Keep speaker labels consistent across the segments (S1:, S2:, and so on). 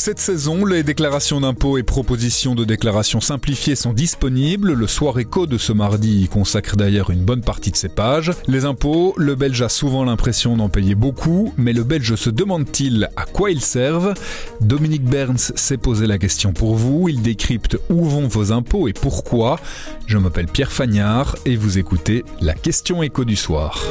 S1: Cette saison, les déclarations d'impôts et propositions de déclarations simplifiées sont disponibles. Le soir écho de ce mardi y consacre d'ailleurs une bonne partie de ses pages. Les impôts, le Belge a souvent l'impression d'en payer beaucoup, mais le Belge se demande-t-il à quoi ils servent? Dominique Berns s'est posé la question pour vous. Il décrypte où vont vos impôts et pourquoi. Je m'appelle Pierre Fagnard et vous écoutez la question écho du soir.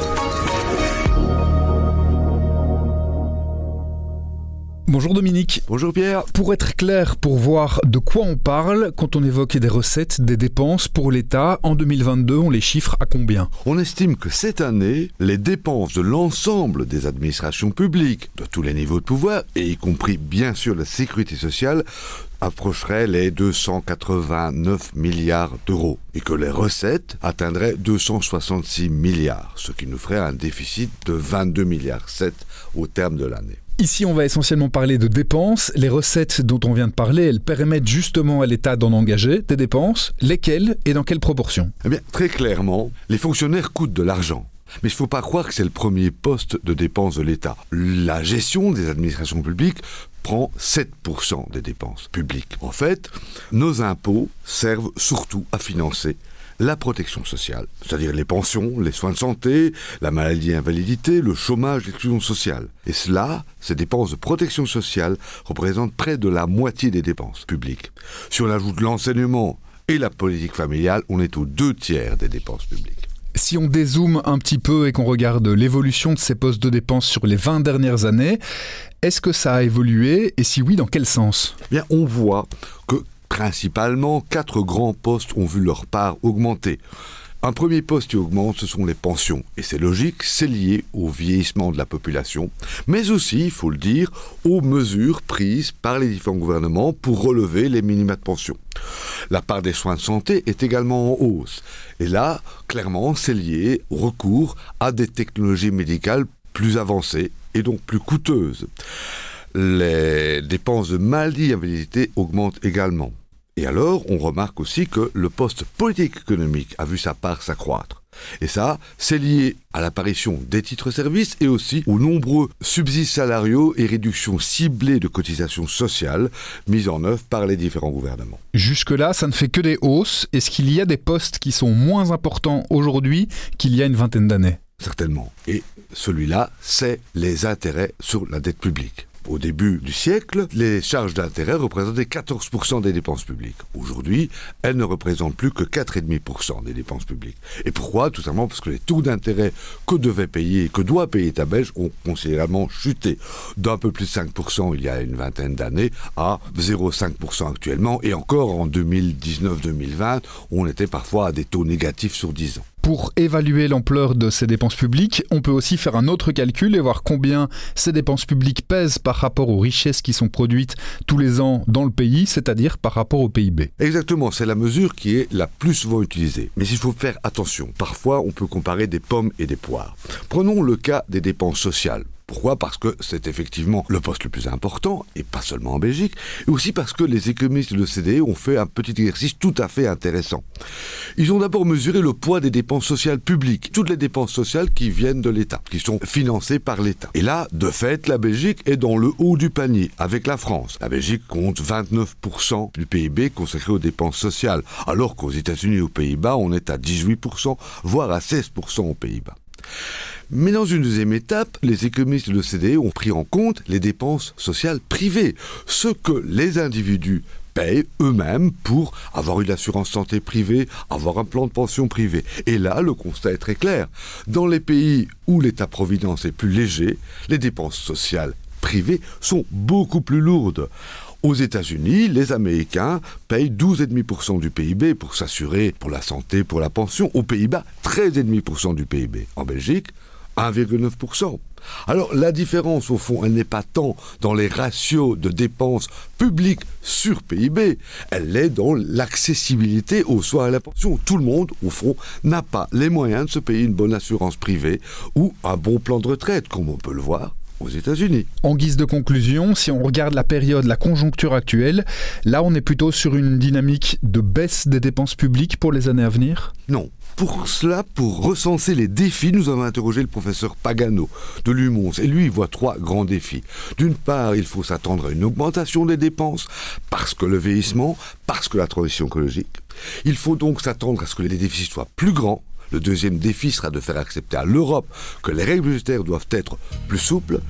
S1: Bonjour Dominique.
S2: Bonjour Pierre.
S1: Pour être clair, pour voir de quoi on parle, quand on évoque des recettes, des dépenses pour l'État, en 2022, on les chiffre à combien?
S2: On estime que cette année, les dépenses de l'ensemble des administrations publiques, de tous les niveaux de pouvoir, et y compris bien sûr la sécurité sociale, approcheraient les 289 milliards d'euros et que les recettes atteindraient 266 milliards, ce qui nous ferait un déficit de 22 milliards 7 au terme de l'année.
S1: Ici, on va essentiellement parler de dépenses. Les recettes dont on vient de parler, elles permettent justement à l'État d'en engager des dépenses. Lesquelles et dans quelle proportion
S2: Eh bien, très clairement, les fonctionnaires coûtent de l'argent. Mais il ne faut pas croire que c'est le premier poste de dépenses de l'État. La gestion des administrations publiques prend 7% des dépenses publiques. En fait, nos impôts servent surtout à financer la protection sociale, c'est-à-dire les pensions, les soins de santé, la maladie et invalidité, le chômage, l'exclusion sociale. Et cela, ces dépenses de protection sociale représentent près de la moitié des dépenses publiques. Si on ajoute l'enseignement et la politique familiale, on est aux deux tiers des dépenses publiques.
S1: Si on dézoome un petit peu et qu'on regarde l'évolution de ces postes de dépenses sur les 20 dernières années, est-ce que ça a évolué et si oui, dans quel sens?
S2: Bien, on voit que principalement, quatre grands postes ont vu leur part augmenter. Un premier poste qui augmente, ce sont les pensions. Et c'est logique, c'est lié au vieillissement de la population, mais aussi, il faut le dire, aux mesures prises par les différents gouvernements pour relever les minima de pension. La part des soins de santé est également en hausse. Et là, clairement, c'est lié au recours à des technologies médicales plus avancées et donc plus coûteuses. Les dépenses de maladie et augmentent également. Et alors, on remarque aussi que le poste politique économique a vu sa part s'accroître. Et ça, c'est lié à l'apparition des titres-services et aussi aux nombreux subsides salariaux et réductions ciblées de cotisations sociales mises en œuvre par les différents gouvernements.
S1: Jusque-là, ça ne fait que des hausses. Est-ce qu'il y a des postes qui sont moins importants aujourd'hui qu'il y a une vingtaine d'années?
S2: Certainement. Et celui-là, c'est les intérêts sur la dette publique. Au début du siècle, les charges d'intérêt représentaient 14% des dépenses publiques. Aujourd'hui, elles ne représentent plus que 4,5% des dépenses publiques. Et pourquoi? Tout simplement parce que les taux d'intérêt que devait payer, que doit payer ta Belge ont considérablement chuté d'un peu plus de 5% il y a une vingtaine d'années à 0,5% actuellement. Et encore en 2019-2020, on était parfois à des taux négatifs sur 10 ans.
S1: Pour évaluer l'ampleur de ces dépenses publiques, on peut aussi faire un autre calcul et voir combien ces dépenses publiques pèsent par rapport aux richesses qui sont produites tous les ans dans le pays, c'est-à-dire par rapport au PIB.
S2: Exactement, c'est la mesure qui est la plus souvent utilisée. Mais il faut faire attention. Parfois, on peut comparer des pommes et des poires. Prenons le cas des dépenses sociales. Pourquoi? Parce que c'est effectivement le poste le plus important, et pas seulement en Belgique, et aussi parce que les économistes de l'OCDE ont fait un petit exercice tout à fait intéressant. Ils ont d'abord mesuré le poids des dépenses sociales publiques, toutes les dépenses sociales qui viennent de l'État, qui sont financées par l'État. Et là, de fait, la Belgique est dans le haut du panier, avec la France. La Belgique compte 29% du PIB consacré aux dépenses sociales, alors qu'aux États-Unis et aux Pays-Bas, on est à 18%, voire à 16% aux Pays-Bas. Mais dans une deuxième étape, les économistes de l'OCDE ont pris en compte les dépenses sociales privées, ce que les individus payent eux-mêmes pour avoir une assurance santé privée, avoir un plan de pension privé. Et là, le constat est très clair. Dans les pays où l'État-providence est plus léger, les dépenses sociales privées sont beaucoup plus lourdes. Aux États-Unis, les Américains payent 12,5% du PIB pour s'assurer pour la santé, pour la pension. Aux Pays-Bas, 13,5% du PIB. En Belgique, 1,9%. Alors la différence, au fond, elle n'est pas tant dans les ratios de dépenses publiques sur PIB, elle est dans l'accessibilité aux soins et à la pension. Tout le monde, au fond, n'a pas les moyens de se payer une bonne assurance privée ou un bon plan de retraite, comme on peut le voir aux États-Unis.
S1: En guise de conclusion, si on regarde la période, la conjoncture actuelle, là on est plutôt sur une dynamique de baisse des dépenses publiques pour les années à venir?
S2: Non. Pour cela, pour recenser les défis, nous avons interrogé le professeur Pagano de l'UMONS et lui il voit trois grands défis. D'une part, il faut s'attendre à une augmentation des dépenses parce que le vieillissement, parce que la transition écologique. Il faut donc s'attendre à ce que les déficits soient plus grands le deuxième défi sera de faire accepter à l'Europe que les règles budgétaires doivent être plus souples.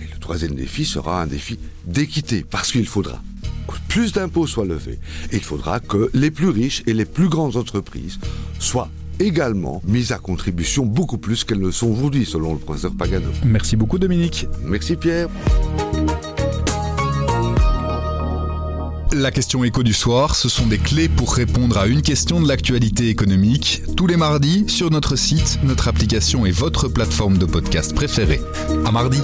S2: Et le troisième défi sera un défi d'équité, parce qu'il faudra que plus d'impôts soient levés. Et il faudra que les plus riches et les plus grandes entreprises soient également mises à contribution beaucoup plus qu'elles ne sont aujourd'hui, selon le professeur Pagano.
S1: Merci beaucoup Dominique.
S2: Merci Pierre.
S1: La question écho du soir, ce sont des clés pour répondre à une question de l'actualité économique, tous les mardis sur notre site, notre application et votre plateforme de podcast préférée. À mardi